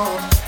home.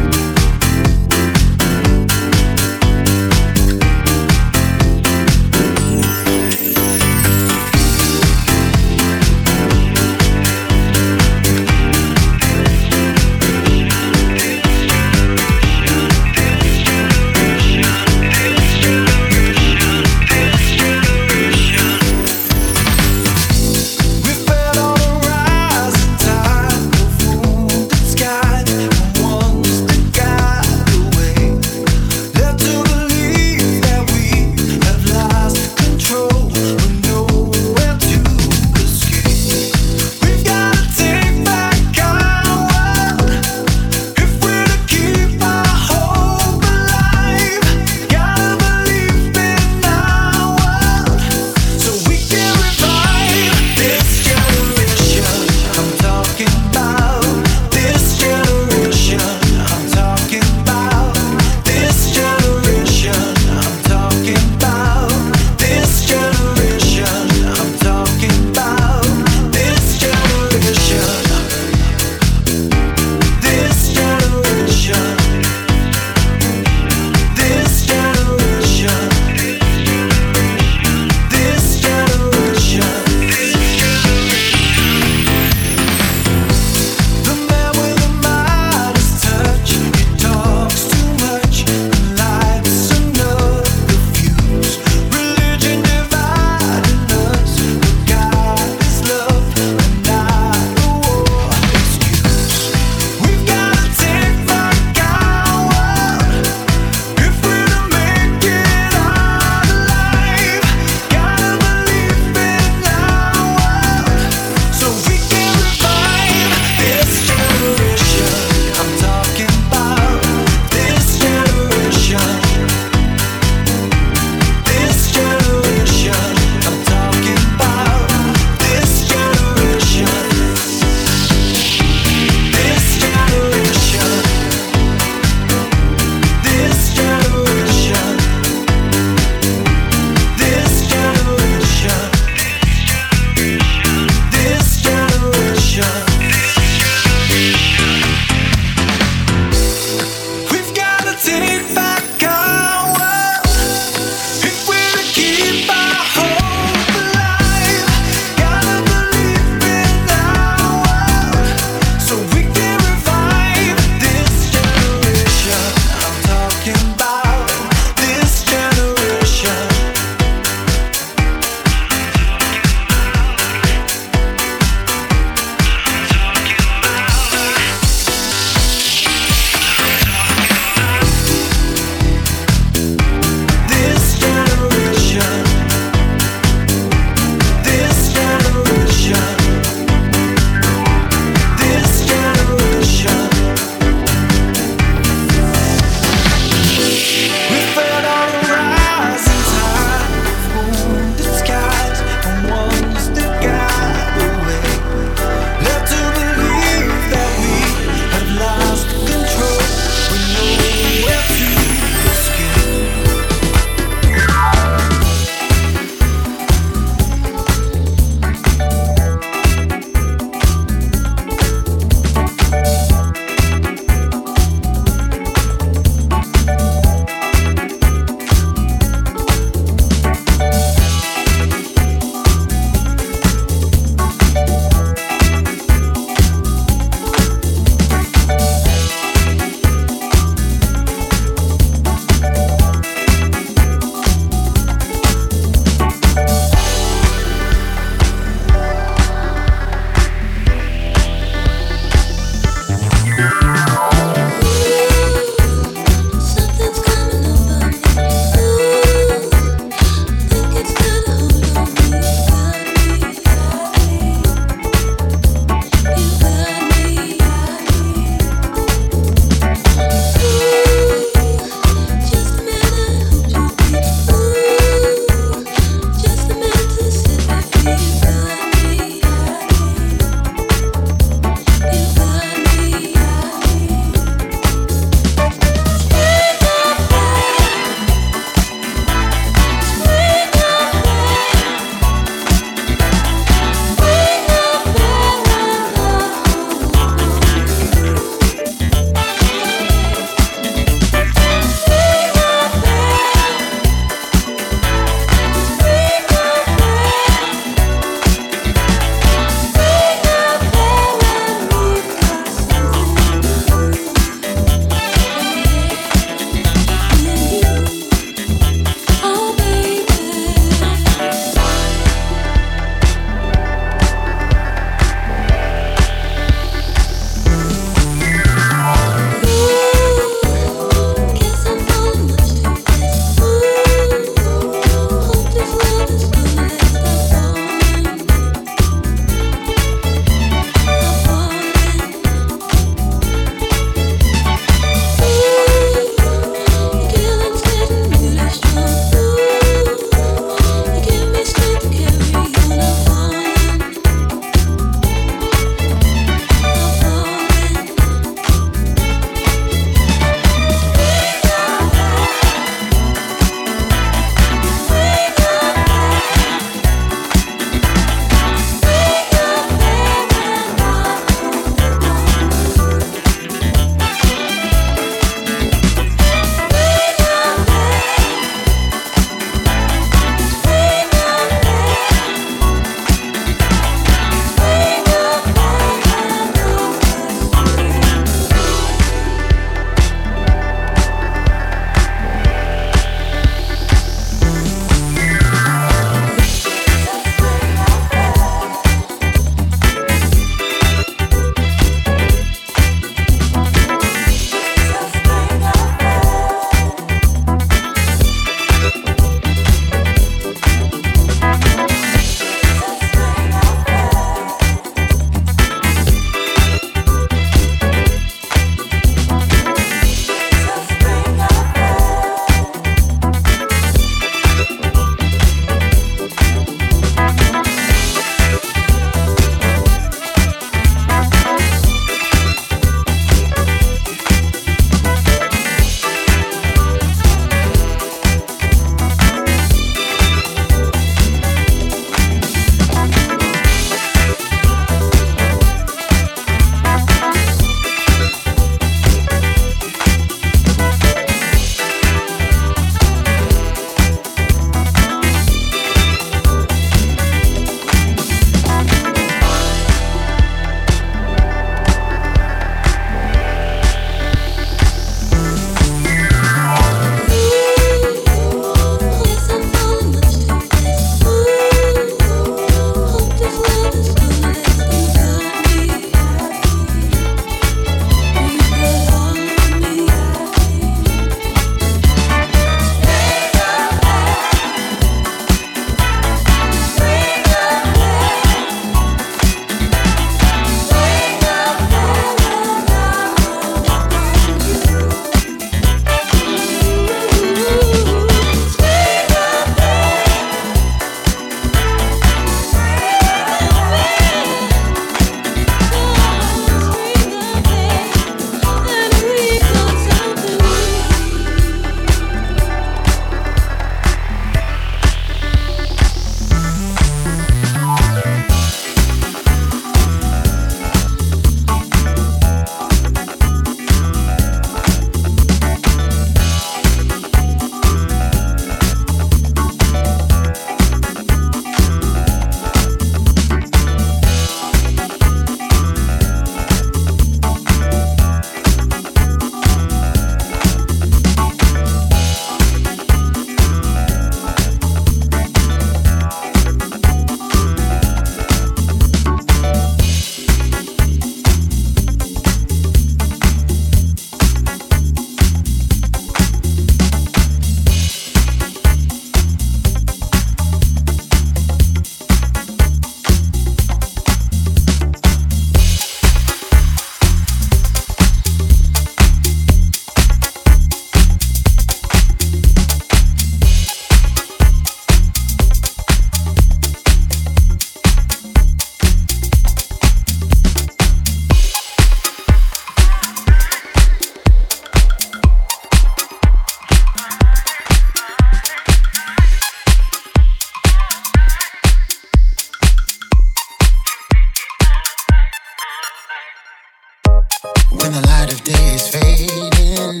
When the light of day is fading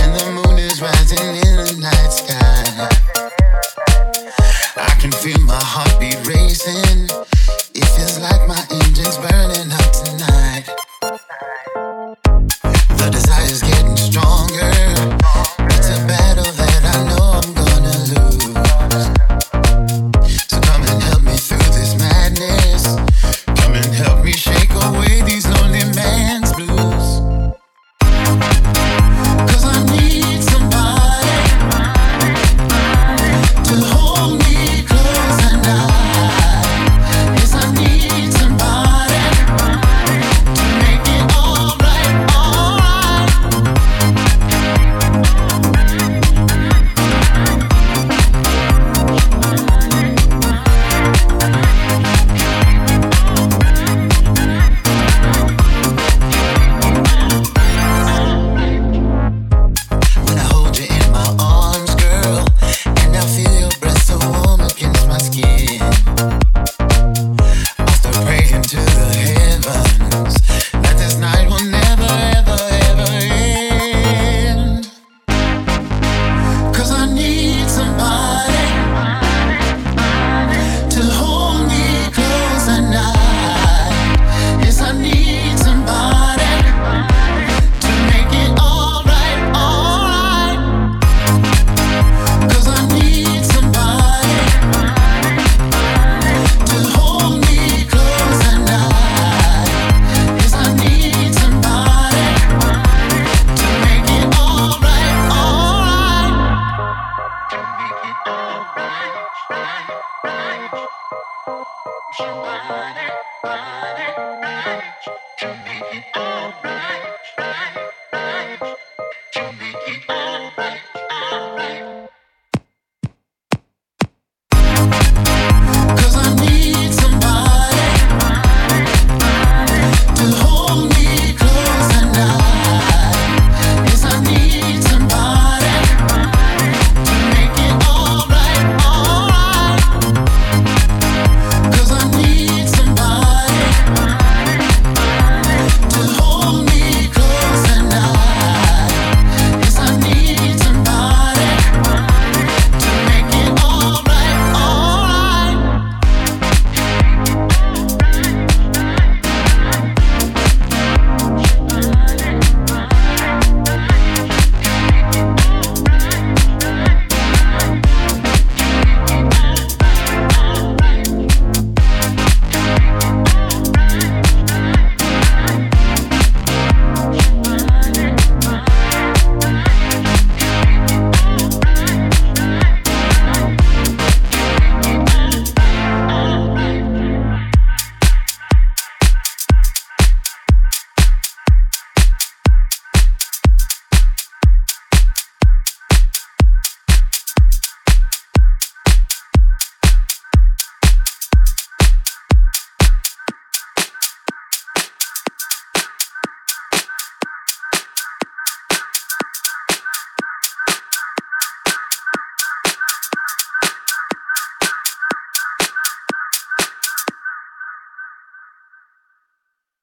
and the moon is rising. Your body, body.